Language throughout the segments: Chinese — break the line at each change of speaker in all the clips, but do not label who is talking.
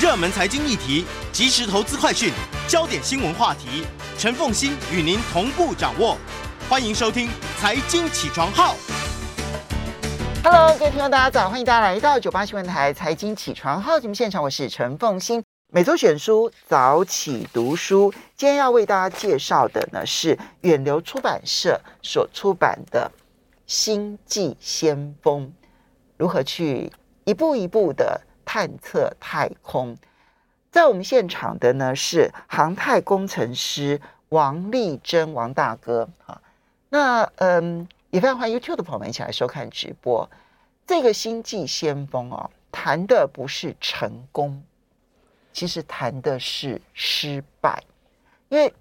热门财经议题、即时投资快讯、焦点新闻话题，陈凤欣与您同步掌握。欢迎收听《财经起床号》。
Hello，各位听众，大家早！欢迎大家来到九八新闻台《财经起床号》节目现场，我是陈凤欣。每周选书早起读书，今天要为大家介绍的呢是远流出版社所出版的《星际先锋》，如何去一步一步的探测太空。在我们现场的呢是航太工程师王立珍王大哥啊，那嗯也非常欢迎 YouTube 的朋友们一起来收看直播。这个《星际先锋》哦，谈的不是成功。其实谈的是失败，因为，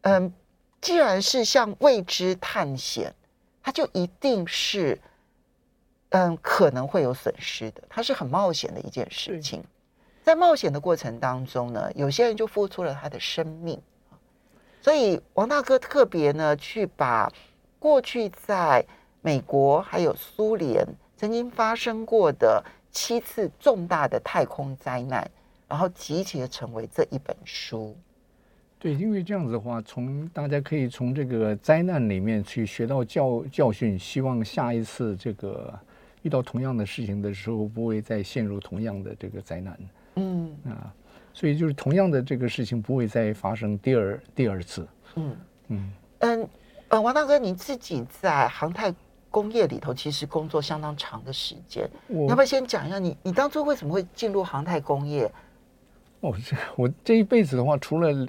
嗯，既然是向未知探险，它就一定是，嗯，可能会有损失的。它是很冒险的一件事情，在冒险的过程当中呢，有些人就付出了他的生命。所以王大哥特别呢，去把过去在美国还有苏联曾经发生过的七次重大的太空灾难。然后集结成为这一本书，
对，因为这样子的话，从大家可以从这个灾难里面去学到教教训，希望下一次这个遇到同样的事情的时候，不会再陷入同样的这个灾难。嗯啊，所以就是同样的这个事情不会再发生第二第二次。嗯
嗯嗯，呃，王大哥，你自己在航太工业里头其实工作相当长的时间，你要不要先讲一下你你当初为什么会进入航太工业？
哦，这我这一辈子的话，除了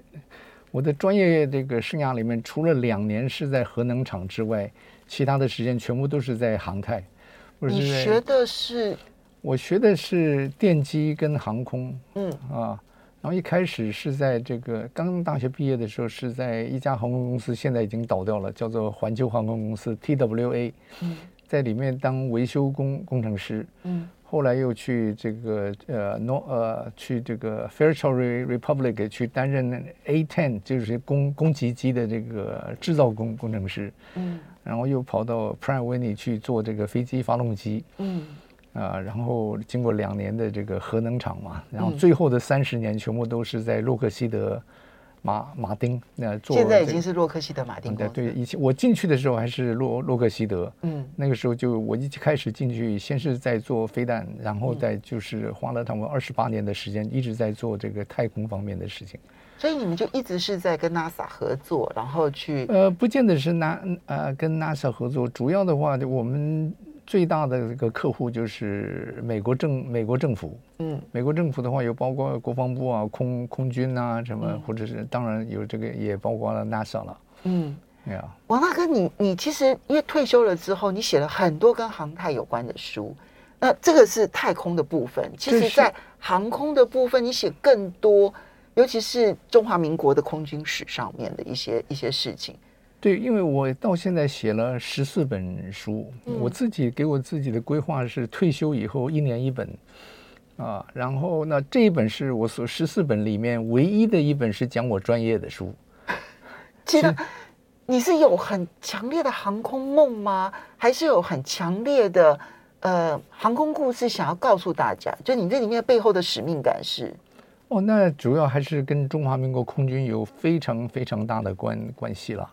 我的专业这个生涯里面，除了两年是在核能厂之外，其他的时间全部都是在航太。
你学的是？
我学的是电机跟航空。嗯啊，然后一开始是在这个刚大学毕业的时候，是在一家航空公司，现在已经倒掉了，叫做环球航空公司 （TWA）。嗯，在里面当维修工工程师。嗯。后来又去这个呃诺呃去这个 Fairchild Republic 去担任 A10 就是攻攻击机的这个制造工工程师，嗯，然后又跑到 Pratt Whitney 去做这个飞机发动机，嗯，啊，然后经过两年的这个核能厂嘛，然后最后的三十年全部都是在洛克希德。马马丁那做
现在已经是洛克希德马丁
对对，以前我进去的时候还是洛洛克希德，嗯，那个时候就我一开始进去，先是在做飞弹，然后再就是花了他们二十八年的时间，一直在做这个太空方面的事情。
所以你们就一直是在跟 NASA 合作，然后去
呃，不见得是拿呃跟 NASA 合作，主要的话就我们。最大的这个客户就是美国政美国政府，嗯，美国政府的话有包括国防部啊、空空军啊什么，嗯、或者是当然有这个也包括了 NASA 了，嗯，对啊。
王大哥，你你其实因为退休了之后，你写了很多跟航太有关的书，那这个是太空的部分。其实，在航空的部分，你写更多，尤其是中华民国的空军史上面的一些一些事情。
对，因为我到现在写了十四本书，嗯，我自己给我自己的规划是退休以后一年一本，啊，然后那这一本是我所十四本里面唯一的一本是讲我专业的书。
其实你是有很强烈的航空梦吗？还是有很强烈的呃航空故事想要告诉大家？就你这里面背后的使命感是？
哦，那主要还是跟中华民国空军有非常非常大的关关系了。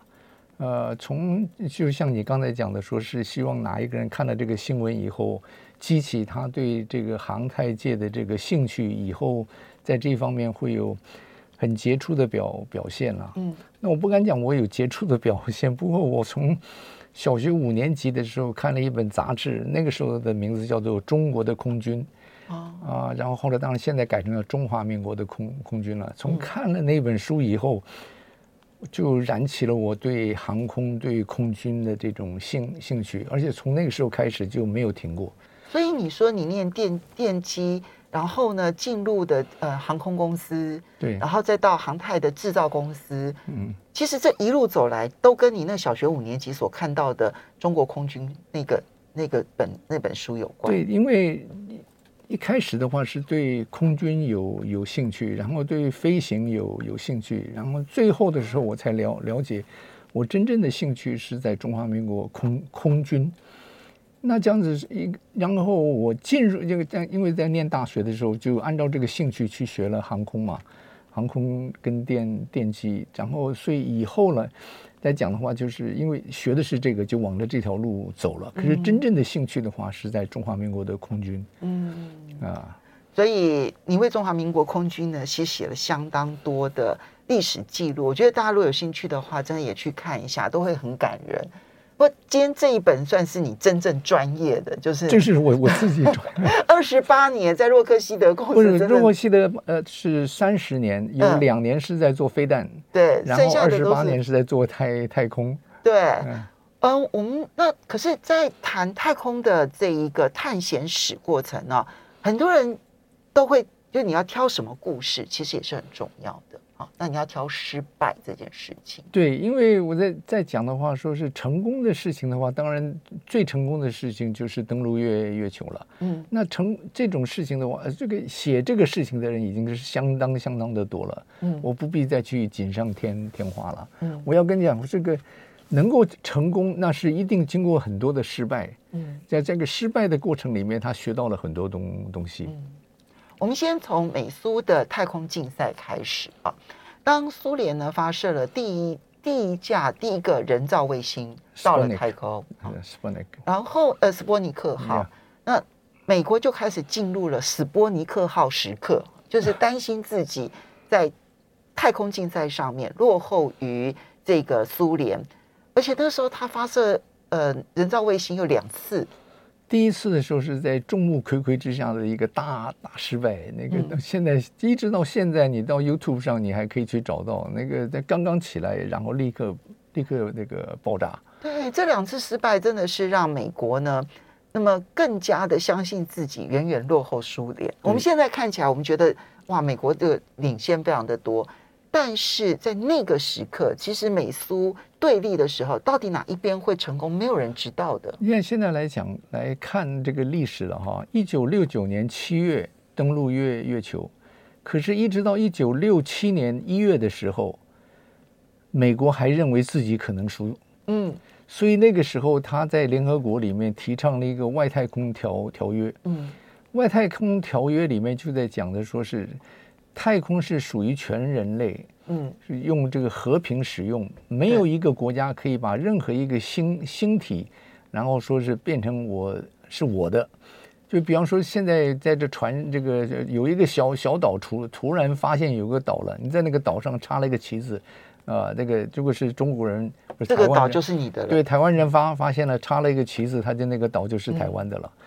呃，从就像你刚才讲的，说是希望哪一个人看了这个新闻以后，激起他对这个航太界的这个兴趣，以后在这方面会有很杰出的表表现了。嗯，那我不敢讲我有杰出的表现，不过我从小学五年级的时候看了一本杂志，那个时候的名字叫做《中国的空军》啊，啊，然后后来当然现在改成了中华民国的空空军了。从看了那本书以后。就燃起了我对航空、对空军的这种兴兴趣，而且从那个时候开始就没有停过。
所以你说你念电电机，然后呢进入的呃航空公司，
对，
然后再到航太的制造公司，嗯，其实这一路走来都跟你那小学五年级所看到的中国空军那个那个本那本书有关。
对，因为。一开始的话是对空军有有兴趣，然后对飞行有有兴趣，然后最后的时候我才了了解，我真正的兴趣是在中华民国空空军。那这样子一，然后我进入这个在，因为在念大学的时候，就按照这个兴趣去学了航空嘛，航空跟电电机，然后所以以后呢，来讲的话，就是因为学的是这个，就往着这条路走了。可是真正的兴趣的话，是在中华民国的空军。嗯啊，
所以你为中华民国空军呢，其实写了相当多的历史记录。我觉得大家如果有兴趣的话，真的也去看一下，都会很感人。不，今天这一本算是你真正专业的，就是
就是我我自己专业。
二十八年在洛克希德公司，不
是洛克希德，呃，是三十年，有两年是在做飞弹，嗯、
对，
然后二十八年是在做太太空，
对，嗯、呃，我们那可是，在谈太空的这一个探险史过程呢，很多人都会，就你要挑什么故事，其实也是很重要的。那你要挑失败这件事情。
对，因为我在在讲的话，说是成功的事情的话，当然最成功的事情就是登陆月月球了。嗯，那成这种事情的话，这个写这个事情的人已经是相当相当的多了。嗯，我不必再去锦上添添花了。嗯，我要跟你讲，这个能够成功，那是一定经过很多的失败。嗯，在这个失败的过程里面，他学到了很多东东西。嗯
我们先从美苏的太空竞赛开始啊。当苏联呢发射了第一第一架第一个人造卫星到了太空，然后呃斯波尼克号，那美国就开始进入了斯波尼克号时刻，就是担心自己在太空竞赛上面落后于这个苏联，而且那时候他发射呃人造卫星有两次。
第一次的时候是在众目睽睽之下的一个大大失败，那个现在一直到现在，你到 YouTube 上你还可以去找到那个在刚刚起来，然后立刻立刻那个爆炸。
对，这两次失败真的是让美国呢，那么更加的相信自己远远落后苏联。我们现在看起来，我们觉得哇，美国的领先非常的多。但是在那个时刻，其实美苏对立的时候，到底哪一边会成功，没有人知道的。
因为现在来讲来看这个历史了哈，一九六九年七月登陆月月球，可是，一直到一九六七年一月的时候，美国还认为自己可能输。嗯，所以那个时候他在联合国里面提倡了一个外太空条条约。嗯，外太空条约里面就在讲的说是。太空是属于全人类，嗯，是用这个和平使用，没有一个国家可以把任何一个星星体，然后说是变成我是我的。就比方说，现在在这船这个有一个小小岛，突突然发现有个岛了，你在那个岛上插了一个旗子，啊，那个如果是中国人，
这个岛就是你的了。
对，台湾人发发现了插了一个旗子，他就那个岛就是台湾的了。嗯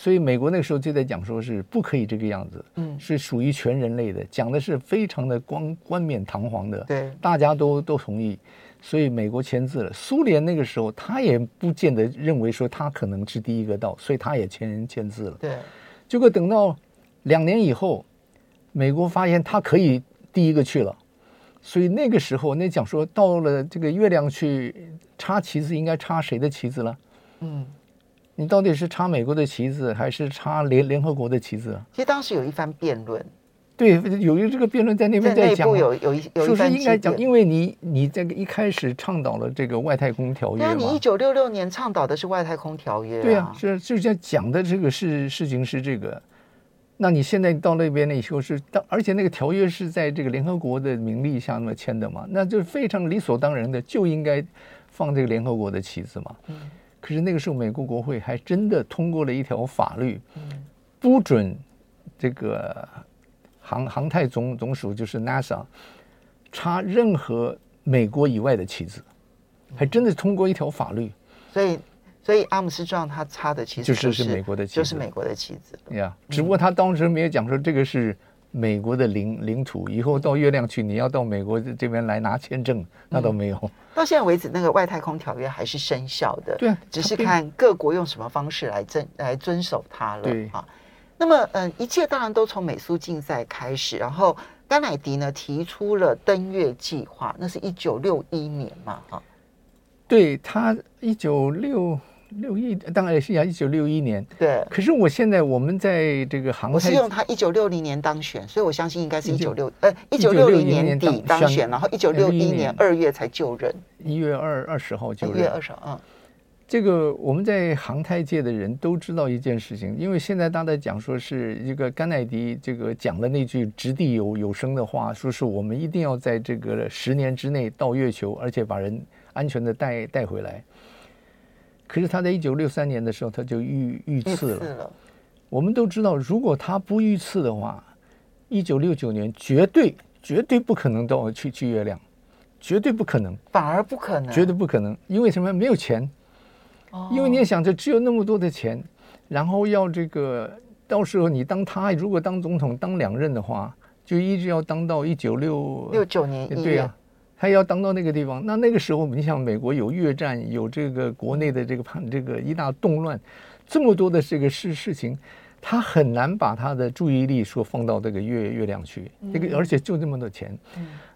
所以美国那个时候就在讲说是不可以这个样子，嗯，是属于全人类的，讲的是非常的光冠冕堂皇的，对，大家都都同意，所以美国签字了。苏联那个时候他也不见得认为说他可能是第一个到，所以他也签签字了。对，结果等到两年以后，美国发现他可以第一个去了，所以那个时候那讲说到了这个月亮去插旗子，应该插谁的旗子了？嗯。你到底是插美国的旗子，还是插联联合国的旗子？
其实当时有一番辩论，
对，有一这个辩论在那边在讲，
有有一有一番
应该讲，因为你你这个一开始倡导了这个外太空条约嘛，
那你一九六六年倡导的是外太空条约，
对啊，是就在讲的这个事事情是这个，那你现在到那边呢以后是，而且那个条约是在这个联合国的名利下那么签的嘛，那就非常理所当然的就应该放这个联合国的旗子嘛。嗯可是那个时候，美国国会还真的通过了一条法律，不准这个航航太总总署就是 NASA 插任何美国以外的旗子，还真的通过一条法律。
所以，所以阿姆斯壮他插的旗子
就是是美国的旗子，
就是美国的旗子。
呀，只不过他当时没有讲说这个是。美国的领领土，以后到月亮去，你要到美国这边来拿签证，那都没有。嗯、
到现在为止，那个外太空条约还是生效的。
对，
只是看各国用什么方式来遵来遵守它了。
对
啊，那么嗯，一切当然都从美苏竞赛开始，然后甘乃迪呢提出了登月计划，那是一九六一年嘛，哈。
对他一九六。六一当然也是呀，一九六一年。
对。
可是我现在我们在这个航，
我是用他一九六零年当选，所以我相信应该是一九六呃一九六零年底当选，然后一九六一年二月才就任。
一月二二十号就任。
一月二十号，嗯。
这个我们在航太界的人都知道一件事情，因为现在大家讲说是一个甘乃迪这个讲的那句掷地有有声的话，说是我们一定要在这个十年之内到月球，而且把人安全的带带回来。可是他在一九六三年的时候，他就遇遇刺了。了。我们都知道，如果他不遇刺的话，一九六九年绝对绝对不可能到去去月亮，绝对不可能，
反而不可能，
绝对不可能，因为什么？没有钱。因为你也想着只有那么多的钱，然后要这个，到时候你当他如果当总统当两任的话，就一直要当到一九六
六九年，
对呀、啊，他要当到那个地方。那那个时候，你想美国有越战，有这个国内的这个叛这个一大动乱，这么多的这个事事情，他很难把他的注意力说放到这个月月亮去。这个而且就这么多钱，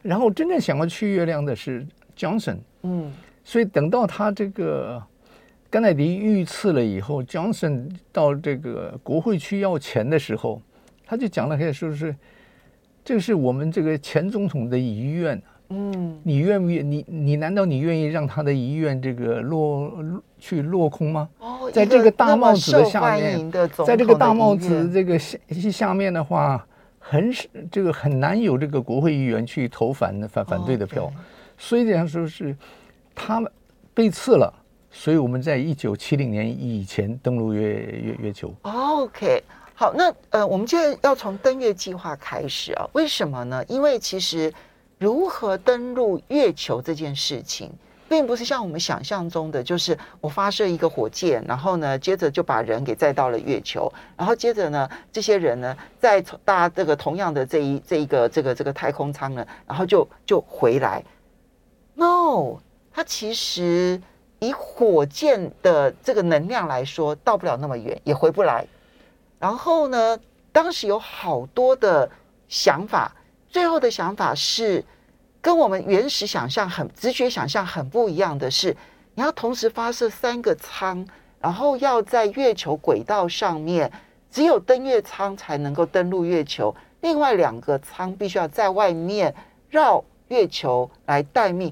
然后真正想要去月亮的是 Johnson，嗯，所以等到他这个。甘乃迪遇刺了以后，Johnson 到这个国会去要钱的时候，他就讲了，可以说是，这是我们这个前总统的遗愿。嗯，你愿不愿？你你难道你愿意让他的遗愿这个落去落空吗？哦，在这个大帽子的下面，在这个大帽子这个下下面的话，很这个很难有这个国会议员去投反反反对的票。所以这样说是他们被刺了。所以我们在一九七零年以前登陆月月月球。
OK，好，那呃，我们现在要从登月计划开始啊？为什么呢？因为其实如何登陆月球这件事情，并不是像我们想象中的，就是我发射一个火箭，然后呢，接着就把人给载到了月球，然后接着呢，这些人呢，再搭这个同样的这一这一个这个这个太空舱呢，然后就就回来。No，它其实。以火箭的这个能量来说，到不了那么远，也回不来。然后呢，当时有好多的想法，最后的想法是跟我们原始想象很直觉想象很不一样的是，你要同时发射三个舱，然后要在月球轨道上面，只有登月舱才能够登陆月球，另外两个舱必须要在外面绕月球来待命。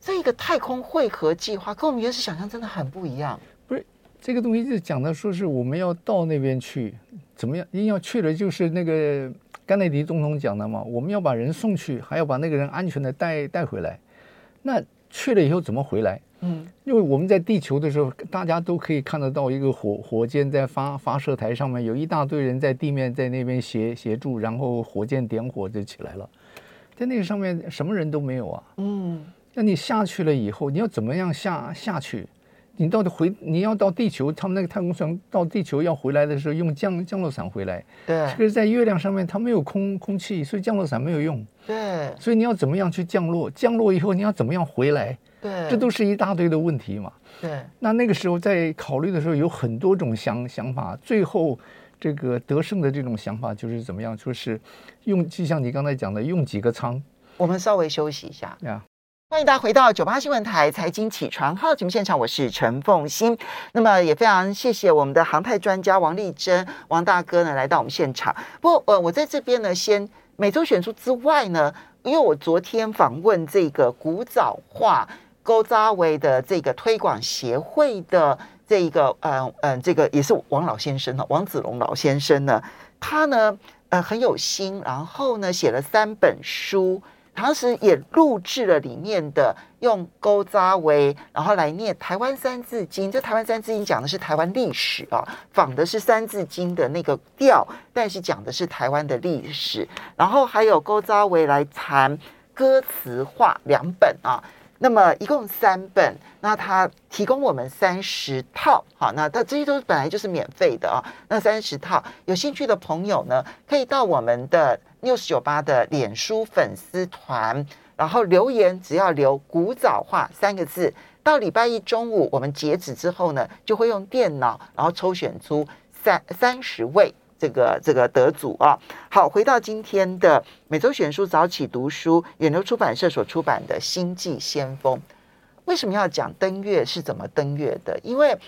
这个太空会合计划跟我们原始想象真的很不一样。
不是这个东西，就讲的说是我们要到那边去，怎么样？因为要去的就是那个甘乃迪总统讲的嘛，我们要把人送去，还要把那个人安全的带带回来。那去了以后怎么回来？嗯，因为我们在地球的时候，大家都可以看得到一个火火箭在发发射台上面有一大堆人在地面在那边协协助，然后火箭点火就起来了。在那个上面什么人都没有啊。嗯。那你下去了以后，你要怎么样下下去？你到底回？你要到地球，他们那个太空船到地球要回来的时候，用降降落伞回来。对。这个在月亮上面，它没有空空气，所以降落伞没有用。对。所以你要怎么样去降落？降落以后你要怎么样回来？对。这都是一大堆的问题嘛。对。那那个时候在考虑的时候，有很多种想想法。最后这个得胜的这种想法就是怎么样？就是用，就像你刚才讲的，用几个舱。
我们稍微休息一下。呀。欢迎大家回到九八新闻台财经起床号节目现场，我是陈凤欣。那么也非常谢谢我们的航太专家王丽珍王大哥呢来到我们现场。不过呃，我在这边呢，先每周选出之外呢，因为我昨天访问这个古早画古早味的这个推广协会的这一个嗯嗯、呃呃，这个也是王老先生王子龙老先生呢，他呢呃很有心，然后呢写了三本书。同时也录制了里面的用古早话，然后来念台湾三字经。这台湾三字经讲的是台湾历史啊，仿的是三字经的那个调，但是讲的是台湾的历史。然后还有古早话来谈歌词化两本啊。那么一共三本，那他提供我们三十套，好，那他这些都本来就是免费的啊。那三十套，有兴趣的朋友呢，可以到我们的 News98 的脸书粉丝团，然后留言，只要留“古早话”三个字，到礼拜一中午我们截止之后呢，就会用电脑，然后抽选出三三十位。这个这个得主啊，好，回到今天的每周选书早起读书，远流出版社所出版的《星际先锋》，为什么要讲登月是怎么登月的？因为，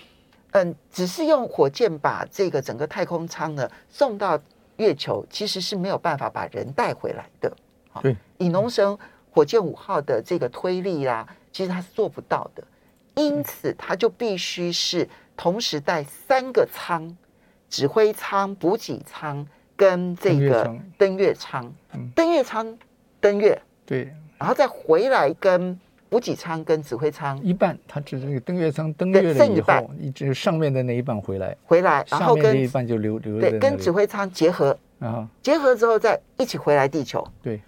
嗯，只是用火箭把这个整个太空舱呢送到月球，其实是没有办法把人带回来的。对，以农神火箭五号的这个推力啦，其实它是做不到的。因此它就必须是同时带三个舱：指挥舱、补给舱跟这个登月舱。登月舱登月，
对，
然后再回来跟。补给舱跟指挥舱
一半，它只是那个登月舱登月了以后，一直上面的那一半回来，
回来，然后跟
那一半就留留
对，跟指挥舱结合啊，结合之后再一起回来地球。
对，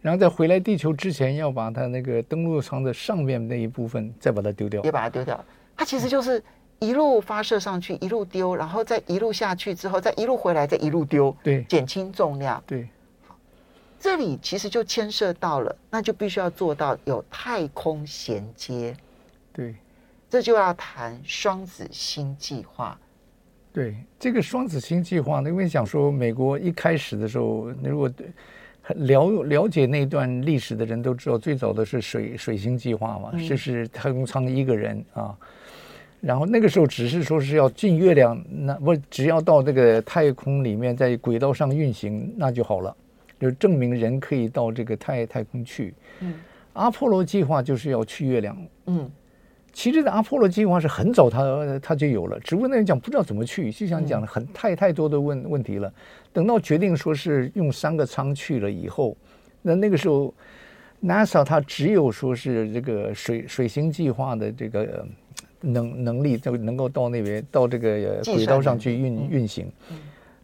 然后在回来地球之前，要把它那个登陆舱的上面那一部分再把它丢掉，
也把它丢掉。它其实就是一路发射上去，一路丢，然后再一路下去之后，再一路回来，再一路丢，
对，
减轻重量，
对。
这里其实就牵涉到了，那就必须要做到有太空衔接，
对，
这就要谈双子星计划。
对，这个双子星计划呢，因为想说美国一开始的时候，如果了了解那段历史的人都知道，最早的是水水星计划嘛，这、嗯、是太空舱一个人啊，然后那个时候只是说是要进月亮，那不只要到这个太空里面在轨道上运行那就好了。就证明人可以到这个太太空去。嗯，阿波罗计划就是要去月亮。嗯，其实的阿波罗计划是很早他他就有了，只不过那人讲不知道怎么去，就像讲了很太太多的问问题了。等到决定说是用三个舱去了以后，那那个时候 NASA 它只有说是这个水水星计划的这个能能力，就能够到那边到这个轨道上去运运行。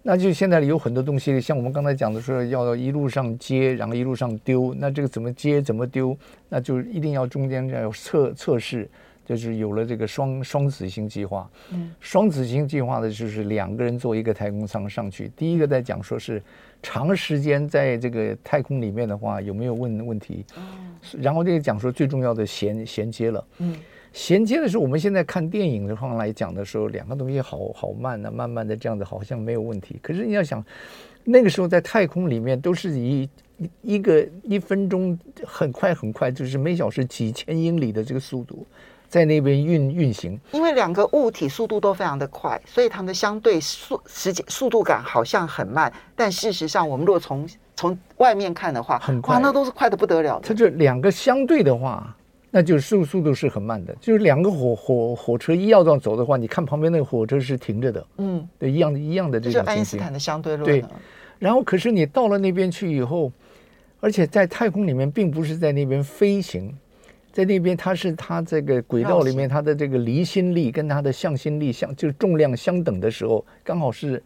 那就现在有很多东西，像我们刚才讲的说，要一路上接，然后一路上丢。那这个怎么接，怎么丢？那就一定要中间要测测试，就是有了这个双双子星计划。嗯，双子星计划的就是两个人坐一个太空舱上去。第一个在讲说是长时间在这个太空里面的话有没有问问题。嗯，然后这个讲说最重要的衔衔接了。嗯。衔接的时候，我们现在看电影的话来讲的时候，两个东西好好慢呢、啊，慢慢的这样子好像没有问题。可是你要想，那个时候在太空里面都是以一个一分钟很快很快，就是每小时几千英里的这个速度在那边运运行。
因为两个物体速度都非常的快，所以它们的相对速时间速度感好像很慢，但事实上我们如果从从外面看的话，很快，那都是快的不得了的。
它这两个相对的话。那就是速速度是很慢的，就是两个火火火车一要这样走的话，你看旁边那个火车是停着的，嗯，对，一样的一样的这种情形。
就爱因斯坦的相对论。
对，然后可是你到了那边去以后，而且在太空里面并不是在那边飞行，在那边它是它这个轨道里面它的这个离心力跟它的向心力相就是重量相等的时候，刚好是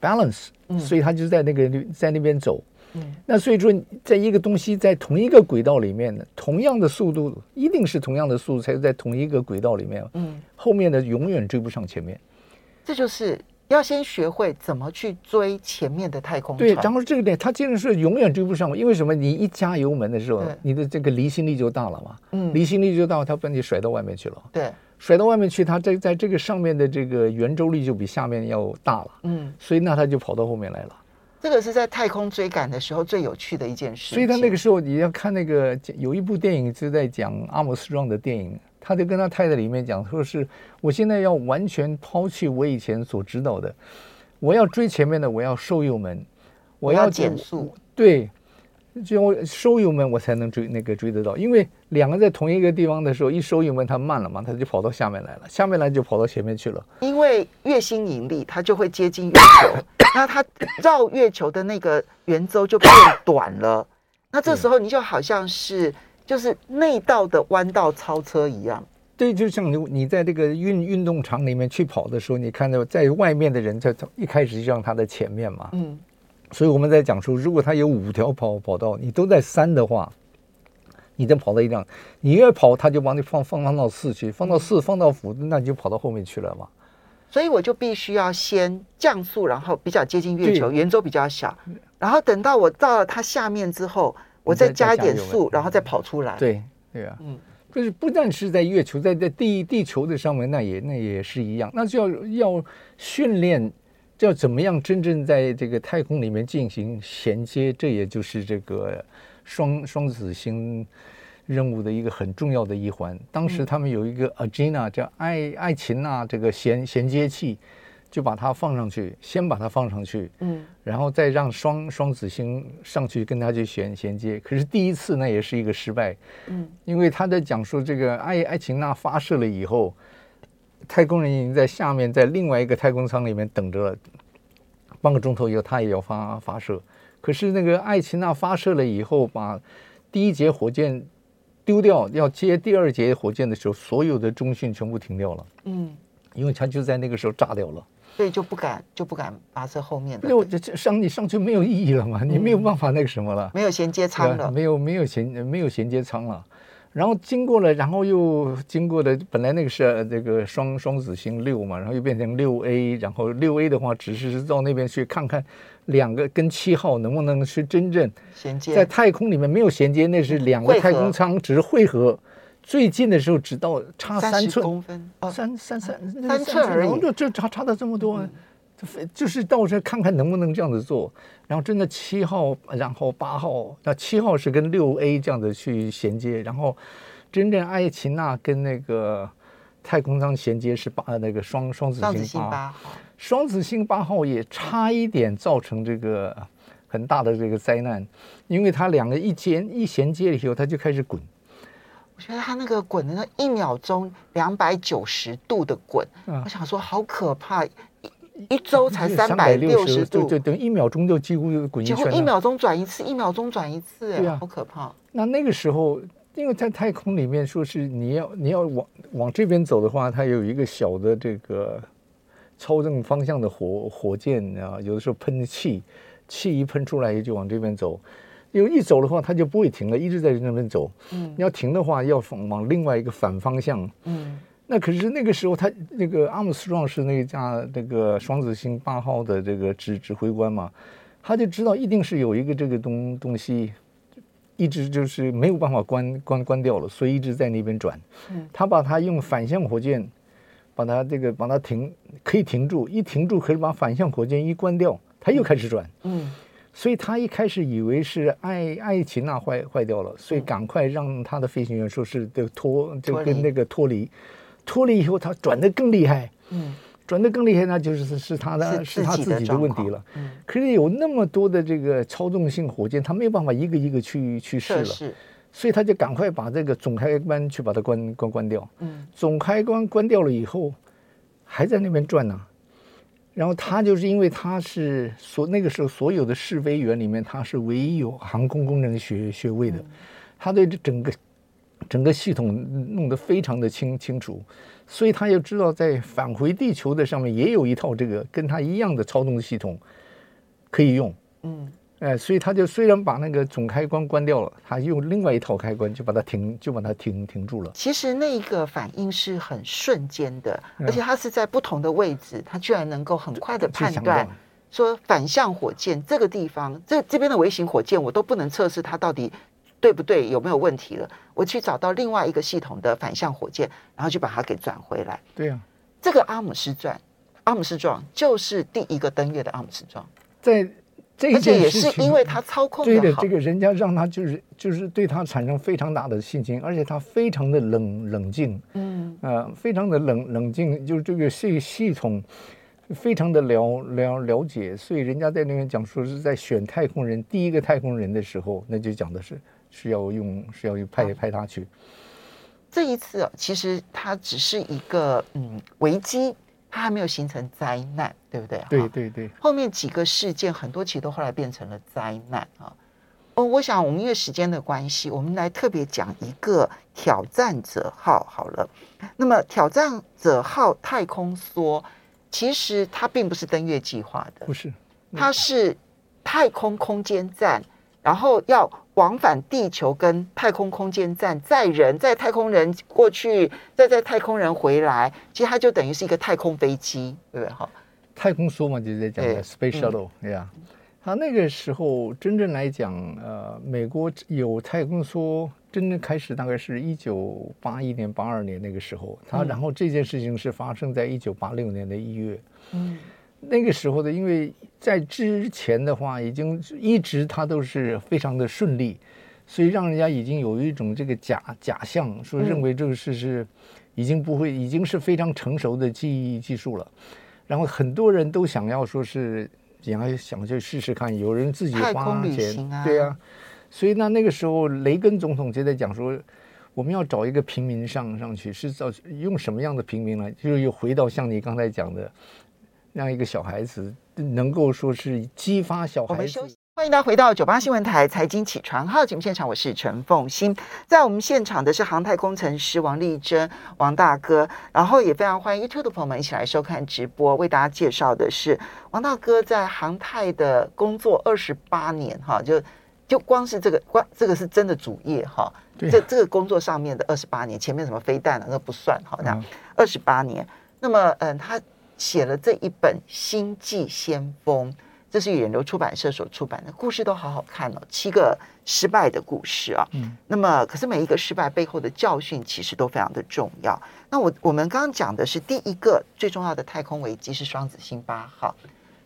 balance，所以它就在那个在那边走。嗯，那所以说，在一个东西在同一个轨道里面呢，同样的速度，一定是同样的速度，才是在同一个轨道里面。嗯，后面的永远追不上前面。
这就是要先学会怎么去追前面的太空船。
对，然后这个点，它既然是永远追不上，因为什么？你一加油门的时候，你的这个离心力就大了嘛。嗯，离心力就大，它把你甩到外面去了。
对，
甩到外面去，它在在这个上面的这个圆周率就比下面要大了。嗯，所以那它就跑到后面来了。
这个是在太空追赶的时候最有趣的一件事。
所以他那个时候你要看那个有一部电影就在讲阿姆斯壮的电影，他就跟他太太里面讲，说是我现在要完全抛弃我以前所知道的，我要追前面的，我要收油门，我要减速，对。就收油门，我才能追那个追得到，因为两个在同一个地方的时候，一收油门它慢了嘛，它就跑到下面来了，下面来就跑到前面去了。
因为月心引力，它就会接近月球，那它绕月球的那个圆周就变短了。那这时候你就好像是就是内道的弯道超车一样。
对，就像你你在这个运运动场里面去跑的时候，你看到在外面的人在一开始就让他的前面嘛，嗯。所以我们在讲说，如果他有五条跑跑道，你都在三的话，你再跑到一辆，你越跑，他就把你放放放到四去，放到四，放到五，那你就跑到后面去了嘛。
所以我就必须要先降速，然后比较接近月球，圆周比较小，然后等到我到了它下面之后，我再加一点速，然后再跑出来。
对对啊，嗯，就是不但是在月球，在在地地球的上面，那也那也是一样，那就要要训练。要怎么样真正在这个太空里面进行衔接？这也就是这个双双子星任务的一个很重要的一环。当时他们有一个 Agena 叫爱爱琴娜这个衔衔接器，就把它放上去，先把它放上去，
嗯，
然后再让双双子星上去跟它去衔衔接。可是第一次那也是一个失败，
嗯，
因为他在讲说这个爱爱琴娜发射了以后，太空人已经在下面在另外一个太空舱里面等着了，半个钟头以后他也要发发射。可是那个艾奇娜发射了以后，把第一节火箭丢掉，要接第二节火箭的时候，所有的中讯全部停掉了。
嗯，
因为它就在那个时候炸掉了，
所以就不敢就不敢发射后面的。
那我这这上你上去没有意义了嘛？你没有办法那个什么了，
没有衔接舱了，
没有没有衔没有衔接舱了。然后经过了，然后又经过了，本来那个是这个双双子星六嘛，然后又变成六 A，然后六 A 的话，只是到那边去看看两个跟七号能不能是真正
衔接，
在太空里面没有衔接，那是两个太空舱只是汇合，最近的时候只到差三寸
公分，
哦、三三三
三寸而已，
就就差差到这么多。嗯就是到这看看能不能这样子做，然后真的七号，然后八号，那七号是跟六 A 这样子去衔接，然后真正爱琴娜跟那个太空舱衔接是八那个双双子星八号，双子星八号也差一点造成这个很大的这个灾难，因为它两个一接一衔接了以后，它就开始滚。
我觉得它那个滚的那一秒钟两百九十度的滚，
嗯、
我想说好可怕。一周才三百六十度，
就等于一秒钟就几乎滚一圈。
几乎一秒钟转一次，一秒钟转一次，对、
啊，
好可怕。
那那个时候，因为在太空里面，说是你要你要往往这边走的话，它有一个小的这个操纵方向的火火箭啊，有的时候喷气，气一喷出来就往这边走。因为一走的话，它就不会停了，一直在那边走。嗯，你要停的话，要往另外一个反方向。嗯。那可是那个时候，他那个阿姆斯壮是那架那个双子星八号的这个指指挥官嘛，他就知道一定是有一个这个东东西，一直就是没有办法关关关掉了，所以一直在那边转。他把它用反向火箭，把它这个把它停，可以停住，一停住可以把反向火箭一关掉，他又开始转。嗯，所以他一开始以为是爱爱琴娜坏坏掉了，所以赶快让他的飞行员说是这个脱就跟那个脱离。脱离以后，他转得更厉害，嗯，转得更厉害，那就是是他的，是他自己的问题了。嗯，可是有那么多的这个操纵性火箭，他没有办法一个一个去去试了，是，所以他就赶快把这个总开关去把它关关关掉。嗯，总开关关掉了以后，还在那边转呢。然后他就是因为他是所那个时候所有的试飞员里面，他是唯一有航空工程学学位的，他对这整个。整个系统弄得非常的清清楚，所以他就知道在返回地球的上面也有一套这个跟他一样的操纵系统可以用。嗯，哎，所以他就虽然把那个总开关关掉了，他用另外一套开关就把它停，就把它停停住了。
其实那个反应是很瞬间的，而且它是在不同的位置，它居然能够很快的判断说反向火箭这个地方，这这边的微型火箭我都不能测试它到底。对不对？有没有问题了？我去找到另外一个系统的反向火箭，然后就把它给转回来。
对呀、啊，
这个阿姆斯壮，阿姆斯壮就是第一个登月的阿姆斯壮，
在这一件事情，而且
也是因为他操控
对的，这个人家让他就是就是对他产生非常大的信心，而且他非常的冷冷静，嗯呃，非常的冷冷静，就是这个系系统非常的了了了解，所以人家在那边讲说是在选太空人第一个太空人的时候，那就讲的是。是要用，是要派派他去。
这一次啊，其实它只是一个嗯危机，它还没有形成灾难，对不对？
对对对。
后面几个事件，很多其实都后来变成了灾难啊。哦，我想我们因为时间的关系，我们来特别讲一个挑战者号好了。那么挑战者号太空梭，其实它并不是登月计划的，
不是，
它是太空空间站。然后要往返地球跟太空空间站载人，载太空人过去，再载太空人回来，其实它就等于是一个太空飞机，对不对？哈，
太空梭嘛，就是在讲的 Space Shuttle，对呀。他那个时候真正来讲，呃，美国有太空梭真正开始大概是一九八一年、八二年那个时候，他然后这件事情是发生在一九八六年的一月，嗯。那个时候的，因为在之前的话，已经一直他都是非常的顺利，所以让人家已经有一种这个假假象，说认为这个事是已经不会，已经是非常成熟的记忆技术了。然后很多人都想要说是想要想去试试看，有人自己花
钱，对啊，
所以那，那个时候雷根总统就在讲说，我们要找一个平民上上去，是找用什么样的平民呢？就是又回到像你刚才讲的，让一个小孩子能够说是激发小孩子。
欢迎大家回到九八新闻台财经起床号节目现场，我是陈凤欣，在我们现场的是航太工程师王丽珍，王大哥，然后也非常欢迎 YouTube 的朋友们一起来收看直播，为大家介绍的是王大哥在航太的工作二十八年，哈，就就光是这个光这个是真的主业哈，这这个工作上面的二十八年，前面什么飞弹啊，那不算，好，那二十八年，那么嗯，他写了这一本《星际先锋》。这是远流出版社所出版的故事，都好好看哦。七个失败的故事啊，嗯，那么可是每一个失败背后的教训其实都非常的重要。那我我们刚刚讲的是第一个最重要的太空危机是双子星八号，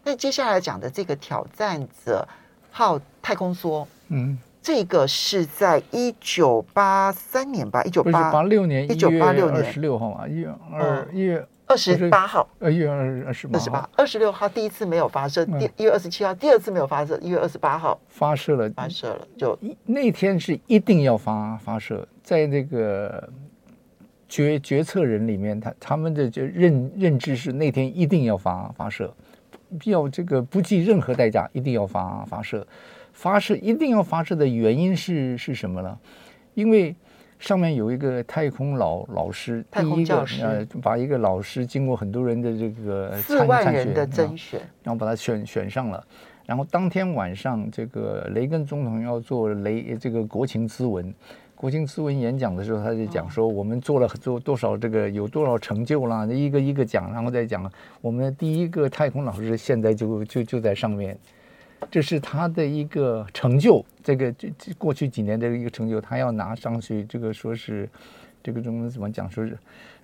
那接下来讲的这个挑战者号太空梭，嗯，这个是在一九八三年吧，一九八
六年，
一九八六年
十六号啊，一月二一月。
二十八号，
呃，一月二二十八，
二十八，二十六号第一次没有发射，第一月二十七号第二次没有发射，一月二十八号
发射了，
发射了，就
那天是一定要发发射，在那个决决策人里面，他他们的就认认知是那天一定要发发射，要这个不计任何代价一定要发发射，发射一定要发射的原因是是什么呢？因为。上面有一个太空老老师，
太空教师，
呃，把一个老师经过很多人的这个
四万人的甄选，
然后把他选选上了。然后当天晚上，这个雷根总统要做雷这个国情咨文，国情咨文演讲的时候，他就讲说，我们做了做多少这个有多少成就啦，一个一个讲，然后再讲我们的第一个太空老师现在就就就在上面。这是他的一个成就，这个这这过去几年的一个成就，他要拿上去。这个说是，这个中文怎么讲？说是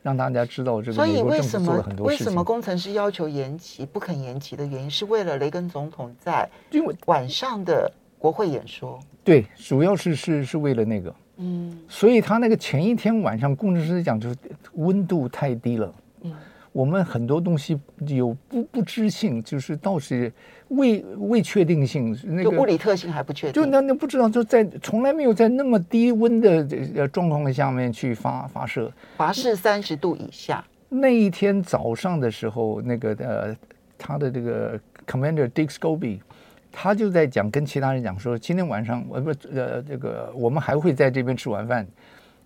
让大家知道这个。
所以为什么为什么工程师要求延期不肯延期的原因，是为了雷根总统在因为晚上的国会演说。
对，主要是是是为了那个。嗯。所以他那个前一天晚上，工程师讲就是温度太低了。嗯。我们很多东西有不不知性，就是倒是未未确定性，那个
物理特性还不确定，
就那那不知道，就在从来没有在那么低温的呃状况下面去发发射，
华氏三十度以下。
那一天早上的时候，那个呃，他的这个 Commander Dick Scobie，他就在讲，跟其他人讲说，今天晚上我不呃这个我们还会在这边吃晚饭。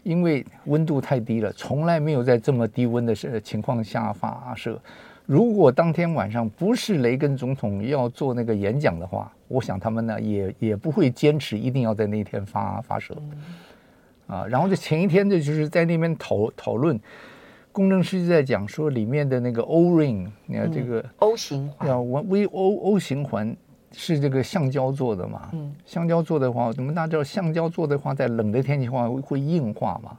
因为温度太低了，从来没有在这么低温的情况下发射。如果当天晚上不是雷根总统要做那个演讲的话，我想他们呢也也不会坚持一定要在那天发发射。啊，然后这前一天呢，就是在那边讨讨论，工程师就在讲说里面的那个 O-ring，你看这个
O 型环，
要 V O O 型环。是这个橡胶做的嘛？嗯，橡胶做的话，我们大家知道橡胶做的话，在冷的天气话会硬化嘛？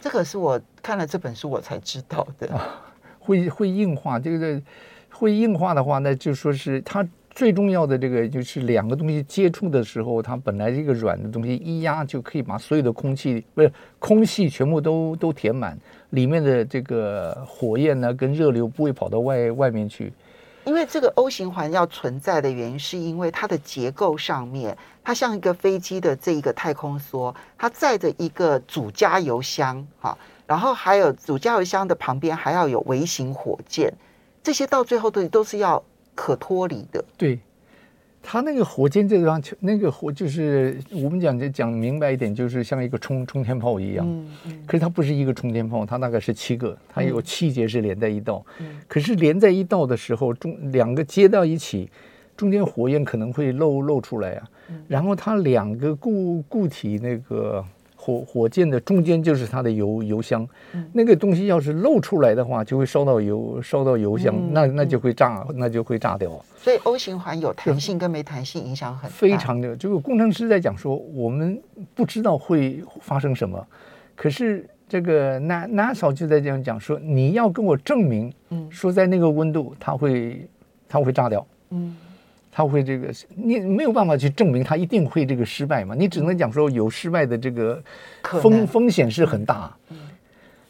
这个是我看了这本书我才知道的。啊、
会会硬化，这个会硬化的话，那就说是它最重要的这个就是两个东西接触的时候，它本来这个软的东西一压就可以把所有的空气不是空气全部都都填满，里面的这个火焰呢跟热流不会跑到外外面去。
因为这个 O 型环要存在的原因，是因为它的结构上面，它像一个飞机的这一个太空梭，它载着一个主加油箱，哈，然后还有主加油箱的旁边还要有微型火箭，这些到最后都都是要可脱离的。
对。它那个火箭这个地方，那个火就是我们讲就讲明白一点，就是像一个冲冲天炮一样。嗯嗯。可是它不是一个冲天炮，它大概是七个，它有七节是连在一道。嗯。可是连在一道的时候，中两个接到一起，中间火焰可能会漏漏出来啊。嗯。然后它两个固固体那个。火火箭的中间就是它的油油箱，嗯、那个东西要是漏出来的话，就会烧到油烧到油箱，嗯、那那就会炸，嗯、那就会炸掉。
所以 O 型环有弹性跟没弹性影响很大。
非常的，这个工程师在讲说，我们不知道会发生什么，可是这个 NASA 就在这样讲说，你要跟我证明，嗯，说在那个温度它会它会炸掉，嗯。他会这个，你没有办法去证明他一定会这个失败嘛？你只能讲说有失败的这个风风险是很大。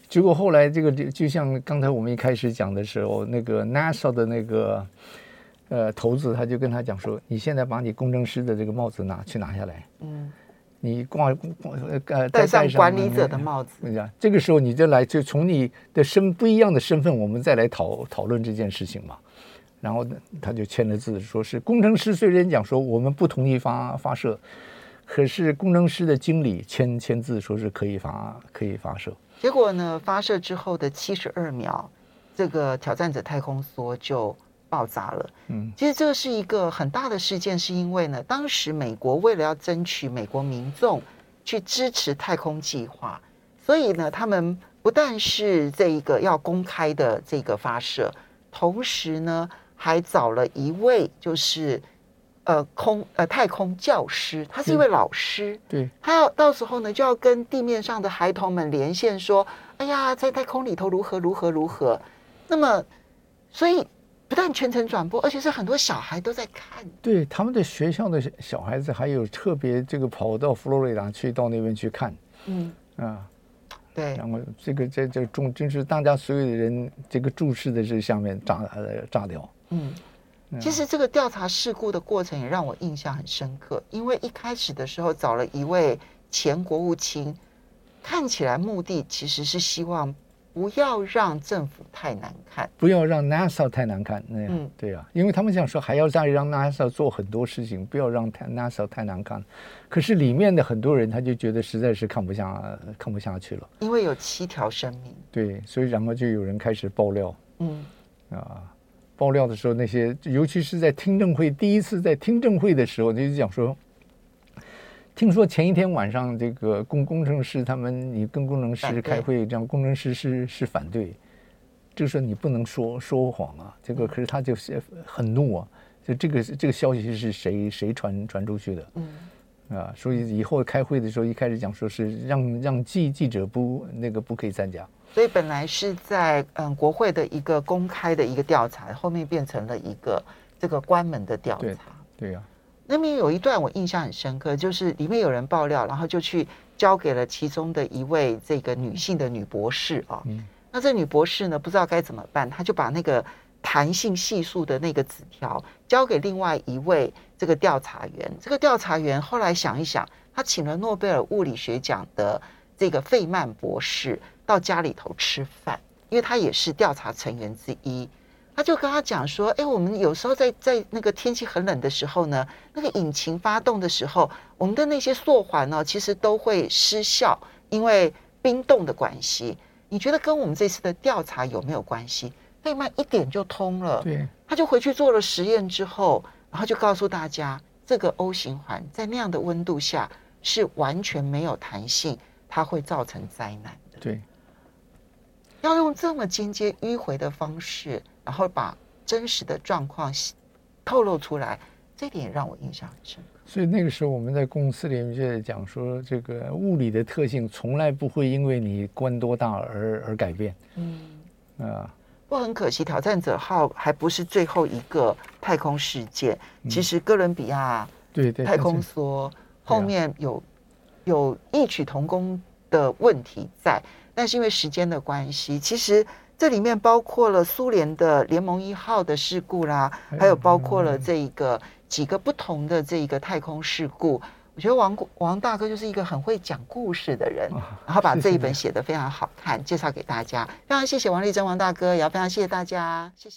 结果后来这个就就像刚才我们一开始讲的时候，那个 NASA 的那个呃头子他就跟他讲说：“你现在把你工程师的这个帽子拿去拿下来。”嗯。你挂挂呃
戴上管理者的帽子，
这个时候你就来就从你的身不一样的身份，我们再来讨讨论这件事情嘛。然后他就签了字，说是工程师虽然讲说我们不同意发发射，可是工程师的经理签签字说是可以发可以发射。
结果呢，发射之后的七十二秒，这个挑战者太空梭就。爆炸了，嗯，其实这个是一个很大的事件，是因为呢，当时美国为了要争取美国民众去支持太空计划，所以呢，他们不但是这一个要公开的这个发射，同时呢，还找了一位就是呃空呃太空教师，他是一位老师，
对，
他要到时候呢就要跟地面上的孩童们连线，说，哎呀，在太空里头如何如何如何，那么所以。不但全程转播，而且是很多小孩都在看。
对，他们的学校的小孩子还有特别这个跑到佛罗里达去到那边去看。嗯啊，
对。
然后这个这这中，就是大家所有的人这个注视的这下面炸呃炸掉。
嗯，其实这个调查事故的过程也让我印象很深刻，因为一开始的时候找了一位前国务卿，看起来目的其实是希望。不要让政府太难看，
不要让 NASA 太难看。那样，嗯，对啊，因为他们想说还要再让 NASA 做很多事情，不要让太 NASA 太难看。可是里面的很多人他就觉得实在是看不下看不下去了，
因为有七条生命。
对，所以然后就有人开始爆料。嗯，啊，爆料的时候，那些尤其是在听证会第一次在听证会的时候，就讲说。听说前一天晚上，这个工工程师他们，你跟工程师开会，这样工程师是是反对，就说你不能说说谎啊。这个可是他就是很怒啊，就这个这个消息是谁谁传传出去的？嗯，啊，所以以后开会的时候，一开始讲说是让让记记者不那个不可以参加。
所以本来是在嗯国会的一个公开的一个调查，后面变成了一个这个关门的调查。
对，对呀。
那边有一段我印象很深刻，就是里面有人爆料，然后就去交给了其中的一位这个女性的女博士啊。嗯。那这女博士呢，不知道该怎么办，她就把那个弹性系数的那个纸条交给另外一位这个调查员。这个调查员后来想一想，他请了诺贝尔物理学奖的这个费曼博士到家里头吃饭，因为他也是调查成员之一。他就跟他讲说：“哎，我们有时候在在那个天气很冷的时候呢，那个引擎发动的时候，我们的那些塑环呢，其实都会失效，因为冰冻的关系。你觉得跟我们这次的调查有没有关系？”费曼一点就通了，
对，
他就回去做了实验之后，然后就告诉大家，这个 O 型环在那样的温度下是完全没有弹性，它会造成灾难的。
对，
要用这么间接迂回的方式。然后把真实的状况透露出来，这点也让我印象很深刻。
所以那个时候我们在公司里面就在讲说，这个物理的特性从来不会因为你官多大而而改变。嗯啊，
不过很可惜，挑战者号还不是最后一个太空事件。嗯、其实哥伦比亚对太空梭后面有有异曲同工的问题在，但是因为时间的关系，其实。这里面包括了苏联的联盟一号的事故啦，还有包括了这一个几个不同的这一个太空事故。我觉得王王大哥就是一个很会讲故事的人，然后把这一本写得非常好看，介绍给大家。非常谢谢王丽珍王大哥，也要非常谢谢大家，谢谢。